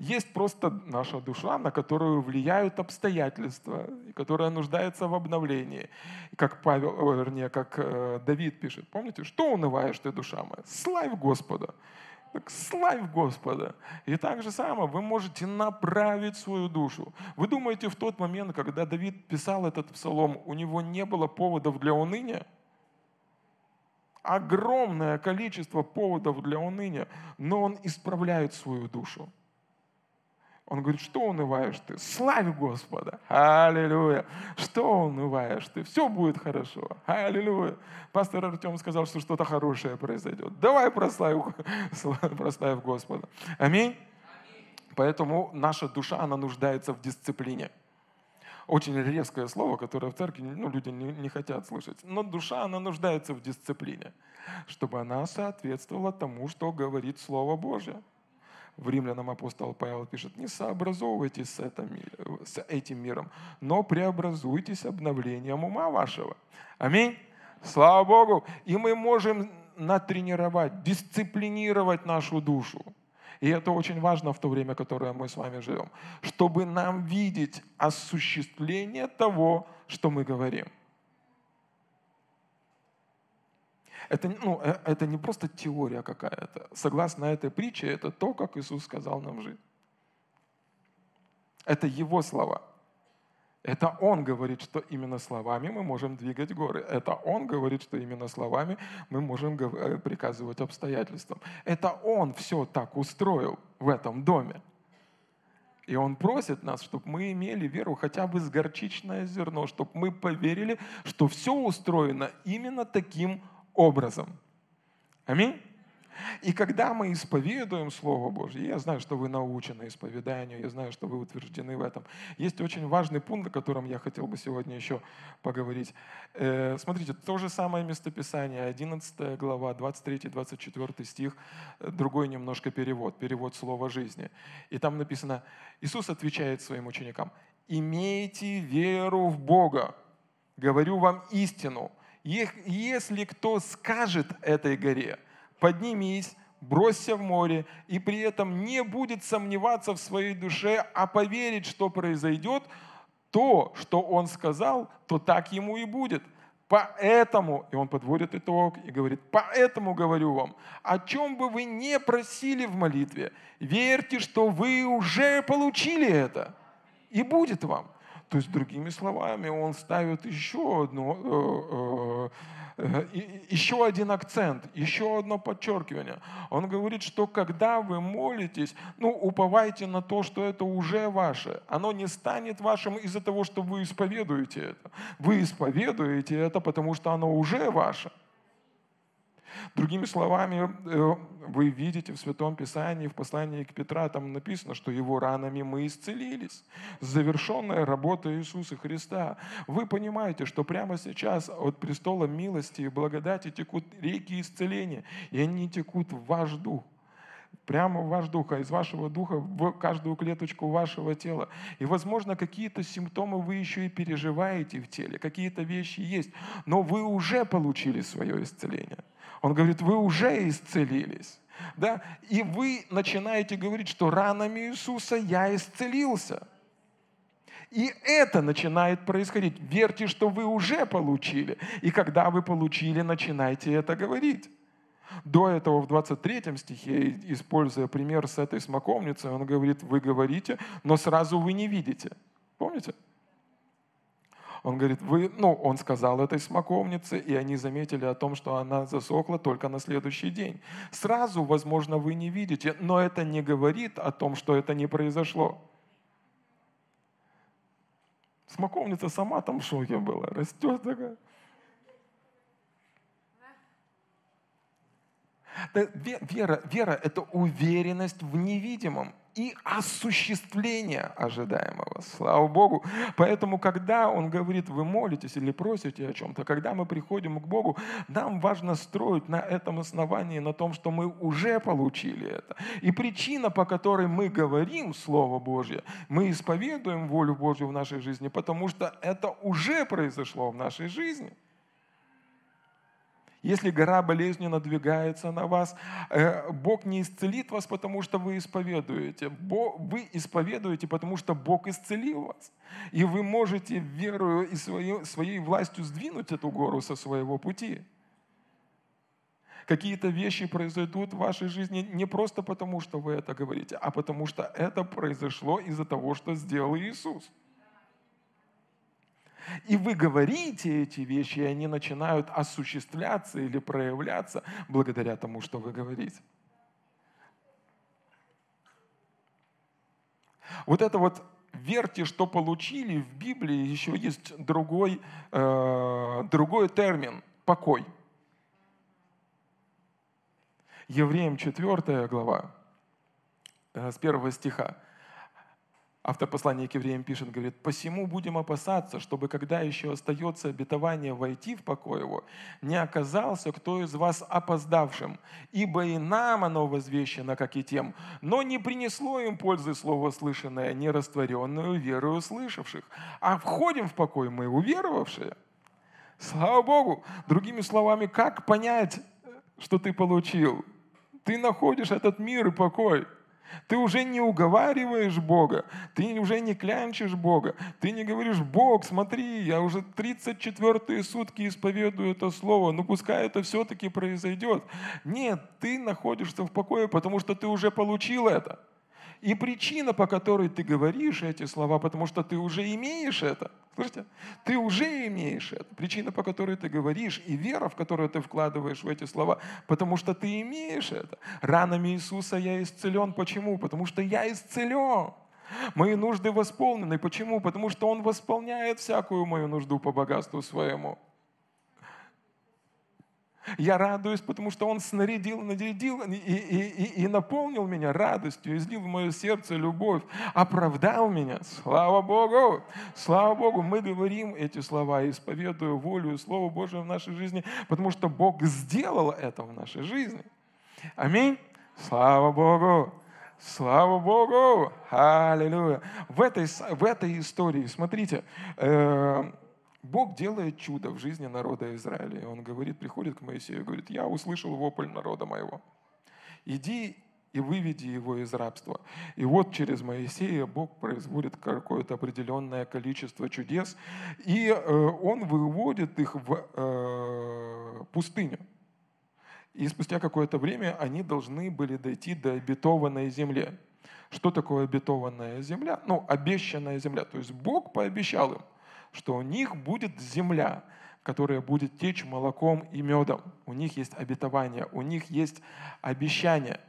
Есть просто наша душа, на которую влияют обстоятельства, которая нуждается в обновлении. Как Павел, вернее, как э, Давид пишет, помните, что унываешь ты, душа моя? Славь Господа. Так славь Господа. И так же самое вы можете направить свою душу. Вы думаете, в тот момент, когда Давид писал этот псалом, у него не было поводов для уныния? Огромное количество поводов для уныния, но он исправляет свою душу. Он говорит, что унываешь ты? Славь Господа. Аллилуйя. Что унываешь ты? Все будет хорошо. Аллилуйя. Пастор Артем сказал, что что-то хорошее произойдет. Давай прославь, прославь Господа. Аминь. Поэтому наша душа, она нуждается в дисциплине. Очень резкое слово, которое в церкви ну, люди не, не хотят слышать. Но душа, она нуждается в дисциплине, чтобы она соответствовала тому, что говорит Слово Божье в Римлянам апостол Павел пишет, не сообразовывайтесь с, этим, с этим миром, но преобразуйтесь обновлением ума вашего. Аминь. Слава Богу. И мы можем натренировать, дисциплинировать нашу душу. И это очень важно в то время, которое мы с вами живем, чтобы нам видеть осуществление того, что мы говорим. Это, ну, э, это не просто теория какая-то. Согласно этой притче, это то, как Иисус сказал нам жить. Это Его слова. Это Он говорит, что именно словами мы можем двигать горы. Это Он говорит, что именно словами мы можем э, приказывать обстоятельствам. Это Он все так устроил в этом доме. И Он просит нас, чтобы мы имели веру хотя бы с горчичное зерно, чтобы мы поверили, что все устроено именно таким образом. Аминь. И когда мы исповедуем Слово Божье, я знаю, что вы научены исповеданию, я знаю, что вы утверждены в этом. Есть очень важный пункт, о котором я хотел бы сегодня еще поговорить. Э, смотрите, то же самое местописание, 11 глава, 23-24 стих, другой немножко перевод, перевод слова жизни. И там написано, Иисус отвечает своим ученикам, «Имейте веру в Бога, говорю вам истину, если кто скажет этой горе, поднимись, бросься в море, и при этом не будет сомневаться в своей душе, а поверить, что произойдет, то, что он сказал, то так ему и будет. Поэтому, и он подводит итог и говорит, поэтому говорю вам, о чем бы вы не просили в молитве, верьте, что вы уже получили это, и будет вам. То есть, другими словами, он ставит еще, одно, э, э, э, еще один акцент, еще одно подчеркивание. Он говорит, что когда вы молитесь, ну, уповайте на то, что это уже ваше. Оно не станет вашим из-за того, что вы исповедуете это. Вы исповедуете это, потому что оно уже ваше. Другими словами, э, вы видите в Святом Писании, в послании к Петра, там написано, что его ранами мы исцелились. Завершенная работа Иисуса Христа. Вы понимаете, что прямо сейчас от престола милости и благодати текут реки исцеления, и они текут в ваш дух прямо в ваш дух, а из вашего духа в каждую клеточку вашего тела. И, возможно, какие-то симптомы вы еще и переживаете в теле, какие-то вещи есть, но вы уже получили свое исцеление. Он говорит, вы уже исцелились. Да? И вы начинаете говорить, что ранами Иисуса я исцелился. И это начинает происходить. Верьте, что вы уже получили. И когда вы получили, начинайте это говорить. До этого в 23 стихе, используя пример с этой смоковницей, он говорит, вы говорите, но сразу вы не видите. Помните? Он говорит, вы, ну, он сказал этой смоковнице, и они заметили о том, что она засохла только на следующий день. Сразу, возможно, вы не видите, но это не говорит о том, что это не произошло. Смоковница сама там в шоке была, растет такая. Вера, вера – это уверенность в невидимом и осуществление ожидаемого. Слава Богу. Поэтому, когда Он говорит, вы молитесь или просите о чем-то, когда мы приходим к Богу, нам важно строить на этом основании, на том, что мы уже получили это. И причина, по которой мы говорим Слово Божье, мы исповедуем волю Божью в нашей жизни, потому что это уже произошло в нашей жизни – если гора болезни надвигается на вас, э, Бог не исцелит вас, потому что вы исповедуете. Вы исповедуете, потому что Бог исцелил вас. И вы можете верою и своей, своей властью сдвинуть эту гору со своего пути. Какие-то вещи произойдут в вашей жизни не просто потому, что вы это говорите, а потому что это произошло из-за того, что сделал Иисус. И вы говорите эти вещи, и они начинают осуществляться или проявляться благодаря тому, что вы говорите. Вот это вот верьте, что получили, в Библии еще есть другой, э, другой термин – покой. Евреям 4 глава, э, с первого стиха. Автор послания к евреям пишет, говорит, «Посему будем опасаться, чтобы, когда еще остается обетование войти в покой его, не оказался кто из вас опоздавшим, ибо и нам оно возвещено, как и тем, но не принесло им пользы слово слышанное, не растворенную веру услышавших, а входим в покой мы, уверовавшие». Слава Богу! Другими словами, как понять, что ты получил? Ты находишь этот мир и покой – ты уже не уговариваешь Бога, ты уже не клянчишь Бога, ты не говоришь, Бог, смотри, я уже 34 сутки исповедую это слово, ну пускай это все-таки произойдет. Нет, ты находишься в покое, потому что ты уже получил это. И причина, по которой ты говоришь эти слова, потому что ты уже имеешь это. Слышите? Ты уже имеешь это. Причина, по которой ты говоришь, и вера, в которую ты вкладываешь в эти слова, потому что ты имеешь это. Ранами Иисуса я исцелен. Почему? Потому что я исцелен. Мои нужды восполнены. Почему? Потому что Он восполняет всякую мою нужду по богатству своему. Я радуюсь, потому что Он снарядил, нарядил и, и, и, и наполнил меня радостью, излил в мое сердце любовь, оправдал меня. Слава Богу! Слава Богу! Мы говорим эти слова, исповедуя волю и Слово Божие в нашей жизни, потому что Бог сделал это в нашей жизни. Аминь! Слава Богу! Слава Богу! Аллилуйя! В этой, в этой истории, смотрите, э, Бог делает чудо в жизни народа Израиля. И он говорит, приходит к Моисею и говорит, я услышал вопль народа моего. Иди и выведи его из рабства. И вот через Моисея Бог производит какое-то определенное количество чудес, и э, он выводит их в э, пустыню. И спустя какое-то время они должны были дойти до обетованной земли. Что такое обетованная земля? Ну, обещанная земля. То есть Бог пообещал им – что у них будет земля, которая будет течь молоком и медом. У них есть обетование, у них есть обещание.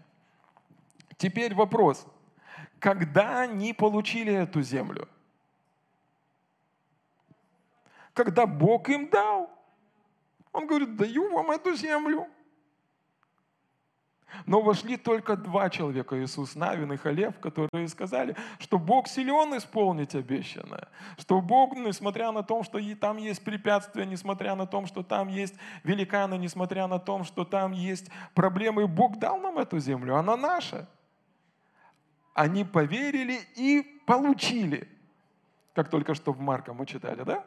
Теперь вопрос. Когда они получили эту землю? Когда Бог им дал. Он говорит, даю вам эту землю. Но вошли только два человека, Иисус Навин и Халев, которые сказали, что Бог силен исполнить обещанное, что Бог, несмотря на то, что там есть препятствия, несмотря на то, что там есть великаны, несмотря на то, что там есть проблемы, Бог дал нам эту землю, она наша. Они поверили и получили, как только что в Марка мы читали, да?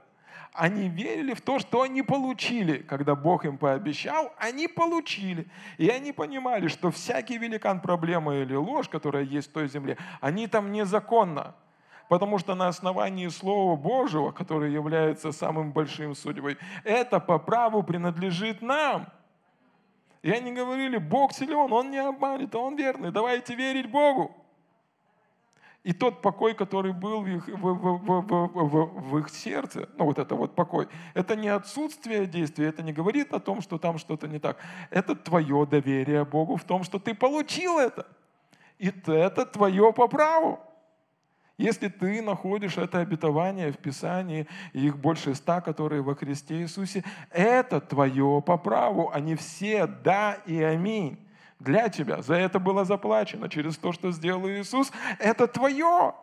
Они верили в то, что они получили. Когда Бог им пообещал, они получили. И они понимали, что всякий великан, проблема или ложь, которая есть в той земле, они там незаконно. Потому что на основании Слова Божьего, которое является самым большим судьбой, это по праву принадлежит нам. И они говорили, Бог силен, Он не обманет, Он верный, давайте верить Богу. И тот покой, который был в их, в, в, в, в, в их сердце, ну вот это вот покой, это не отсутствие действия, это не говорит о том, что там что-то не так. Это твое доверие Богу в том, что ты получил это. И это твое по праву. Если ты находишь это обетование в Писании, их больше ста, которые во Христе Иисусе, это твое по праву, они все да и аминь для тебя. За это было заплачено через то, что сделал Иисус. Это твое.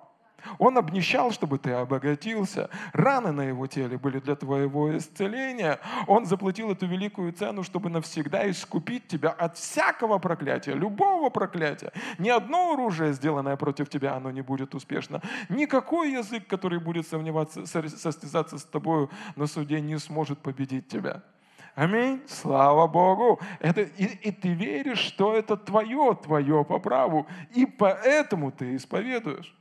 Он обнищал, чтобы ты обогатился. Раны на его теле были для твоего исцеления. Он заплатил эту великую цену, чтобы навсегда искупить тебя от всякого проклятия, любого проклятия. Ни одно оружие, сделанное против тебя, оно не будет успешно. Никакой язык, который будет сомневаться, состязаться с тобой на суде, не сможет победить тебя. Аминь. Слава Богу. Это, и, и ты веришь, что это твое, твое по праву. И поэтому ты исповедуешь.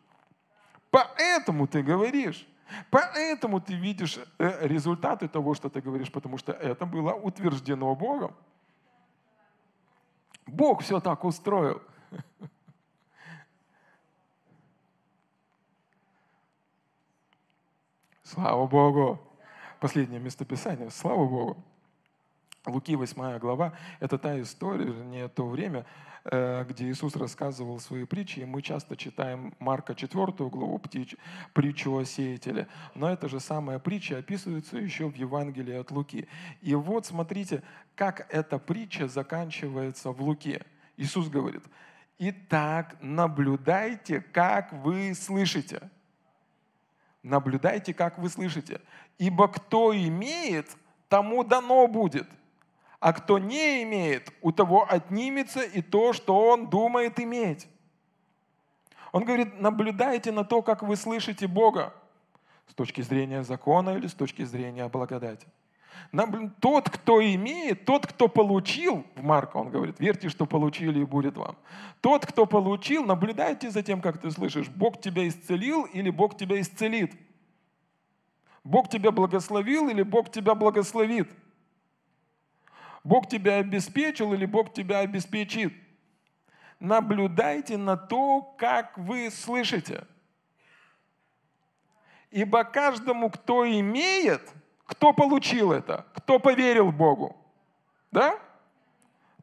Поэтому ты говоришь. Поэтому ты видишь э, результаты того, что ты говоришь, потому что это было утверждено Богом. Бог все так устроил. Слава Богу. Последнее местописание. Слава Богу. Луки 8 глава – это та история, не то время, э, где Иисус рассказывал свои притчи, и мы часто читаем Марка 4 главу, притчу о сеятеле. Но эта же самая притча описывается еще в Евангелии от Луки. И вот смотрите, как эта притча заканчивается в Луке. Иисус говорит, «Итак, наблюдайте, как вы слышите». Наблюдайте, как вы слышите. «Ибо кто имеет, тому дано будет» а кто не имеет, у того отнимется и то, что он думает иметь. Он говорит, наблюдайте на то, как вы слышите Бога с точки зрения закона или с точки зрения благодати. Тот, кто имеет, тот, кто получил, в Марка он говорит, верьте, что получили и будет вам. Тот, кто получил, наблюдайте за тем, как ты слышишь, Бог тебя исцелил или Бог тебя исцелит. Бог тебя благословил или Бог тебя благословит. Бог тебя обеспечил или Бог тебя обеспечит. Наблюдайте на то, как вы слышите. Ибо каждому, кто имеет, кто получил это, кто поверил Богу, да?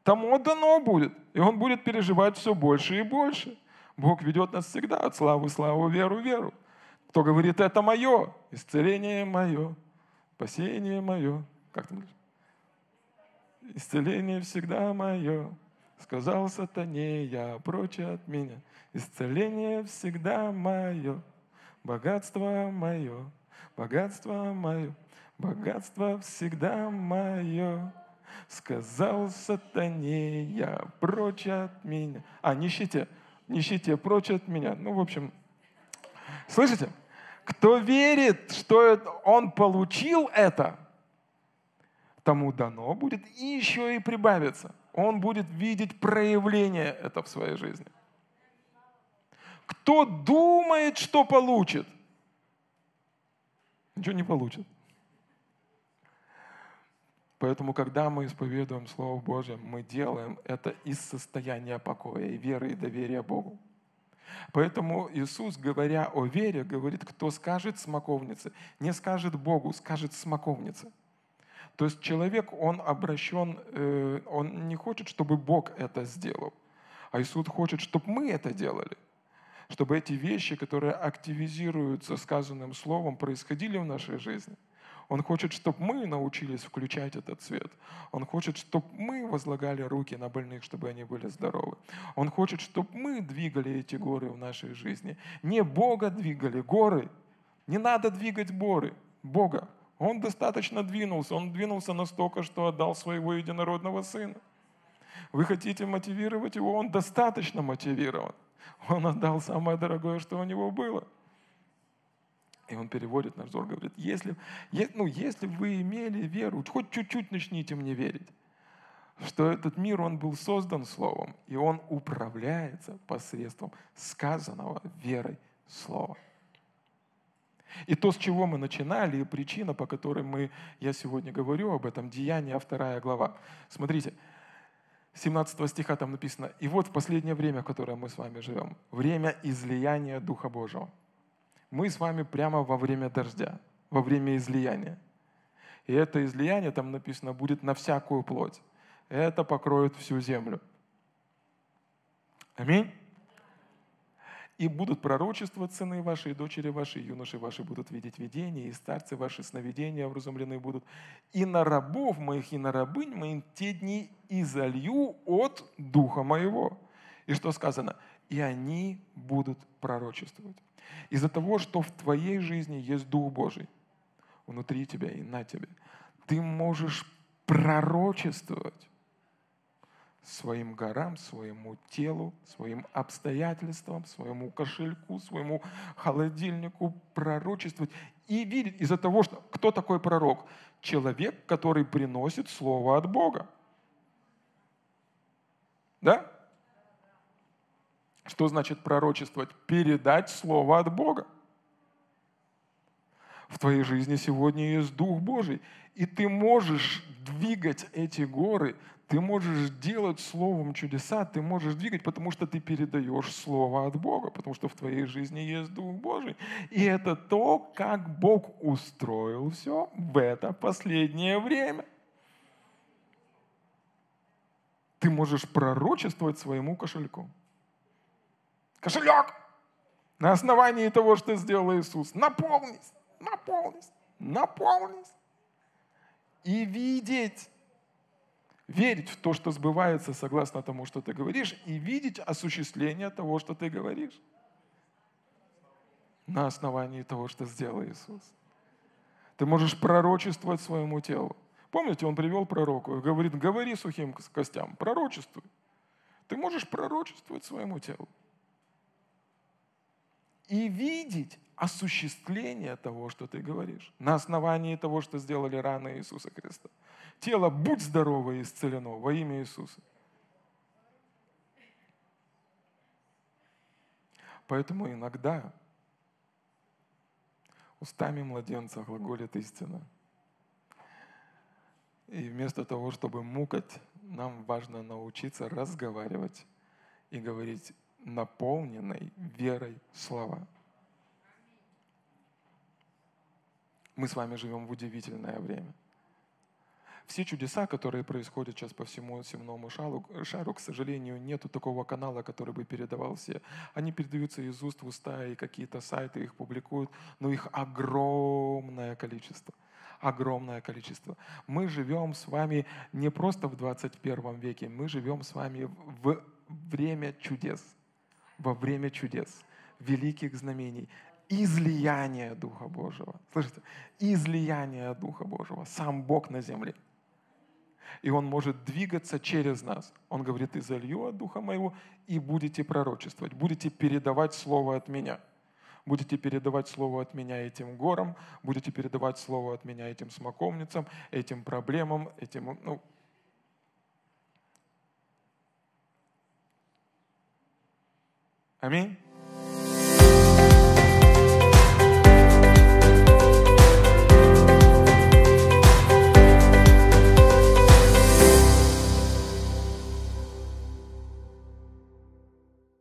Тому дано будет. И он будет переживать все больше и больше. Бог ведет нас всегда от славы славу, веру веру. Кто говорит, это мое, исцеление мое, спасение мое. Как там исцеление всегда мое. Сказал сатане, я прочь от меня. Исцеление всегда мое, богатство мое, богатство мое, богатство всегда мое. Сказал сатане, я прочь от меня. А, нищете, нищете прочь от меня. Ну, в общем, слышите? Кто верит, что он получил это, тому дано будет и еще и прибавится. Он будет видеть проявление это в своей жизни. Кто думает, что получит, ничего не получит. Поэтому, когда мы исповедуем Слово Божье, мы делаем это из состояния покоя и веры и доверия Богу. Поэтому Иисус, говоря о вере, говорит, кто скажет смоковнице, не скажет Богу, скажет смоковнице. То есть человек, он обращен, э, он не хочет, чтобы Бог это сделал, а Иисус хочет, чтобы мы это делали. Чтобы эти вещи, которые активизируются сказанным словом, происходили в нашей жизни. Он хочет, чтобы мы научились включать этот свет. Он хочет, чтобы мы возлагали руки на больных, чтобы они были здоровы. Он хочет, чтобы мы двигали эти горы в нашей жизни. Не Бога двигали, горы. Не надо двигать горы, Бога. Он достаточно двинулся. Он двинулся настолько, что отдал своего единородного сына. Вы хотите мотивировать его? Он достаточно мотивирован. Он отдал самое дорогое, что у него было. И он переводит наш взор, говорит, если, ну, если вы имели веру, хоть чуть-чуть начните мне верить, что этот мир, он был создан Словом, и он управляется посредством сказанного верой Слова. И то, с чего мы начинали, и причина, по которой мы, я сегодня говорю об этом, Деяния, вторая глава. Смотрите, 17 стиха там написано, «И вот в последнее время, в которое мы с вами живем, время излияния Духа Божьего. Мы с вами прямо во время дождя, во время излияния. И это излияние, там написано, будет на всякую плоть. Это покроет всю землю. Аминь и будут пророчествовать сыны ваши, и дочери ваши, и юноши ваши будут видеть видения, и старцы ваши сновидения вразумлены будут. И на рабов моих, и на рабынь моим те дни изолью от духа моего. И что сказано? И они будут пророчествовать. Из-за того, что в твоей жизни есть Дух Божий, внутри тебя и на тебе, ты можешь пророчествовать своим горам, своему телу, своим обстоятельствам, своему кошельку, своему холодильнику пророчествовать и видеть из-за того, что кто такой пророк? Человек, который приносит слово от Бога. Да? Что значит пророчествовать? Передать слово от Бога. В твоей жизни сегодня есть Дух Божий, и ты можешь двигать эти горы ты можешь делать Словом чудеса, ты можешь двигать, потому что ты передаешь Слово от Бога, потому что в твоей жизни есть Дух Божий. И это то, как Бог устроил все в это последнее время. ты можешь пророчествовать своему кошельку. Кошелек! На основании того, что сделал Иисус. Наполнись, наполнись, наполнись. И видеть, верить в то, что сбывается согласно тому, что ты говоришь, и видеть осуществление того, что ты говоришь. На основании того, что сделал Иисус. Ты можешь пророчествовать своему телу. Помните, он привел пророку и говорит, говори сухим костям, пророчествуй. Ты можешь пророчествовать своему телу. И видеть осуществление того, что ты говоришь, на основании того, что сделали раны Иисуса Христа. Тело, будь здорово и исцелено во имя Иисуса. Поэтому иногда устами младенца глаголит истина – и вместо того, чтобы мукать, нам важно научиться разговаривать и говорить наполненной верой слова. Мы с вами живем в удивительное время. Все чудеса, которые происходят сейчас по всему земному шару, шару, к сожалению, нету такого канала, который бы передавал все. Они передаются из уст в уста, и какие-то сайты их публикуют, но их огромное количество – огромное количество. Мы живем с вами не просто в 21 веке, мы живем с вами в время чудес, во время чудес, великих знамений, излияния Духа Божьего. Слышите? Излияние Духа Божьего. Сам Бог на земле. И Он может двигаться через нас. Он говорит, изолью от Духа Моего и будете пророчествовать, будете передавать Слово от Меня – будете передавать слово от меня этим горам, будете передавать слово от меня этим смоковницам, этим проблемам, этим, ну, Аминь.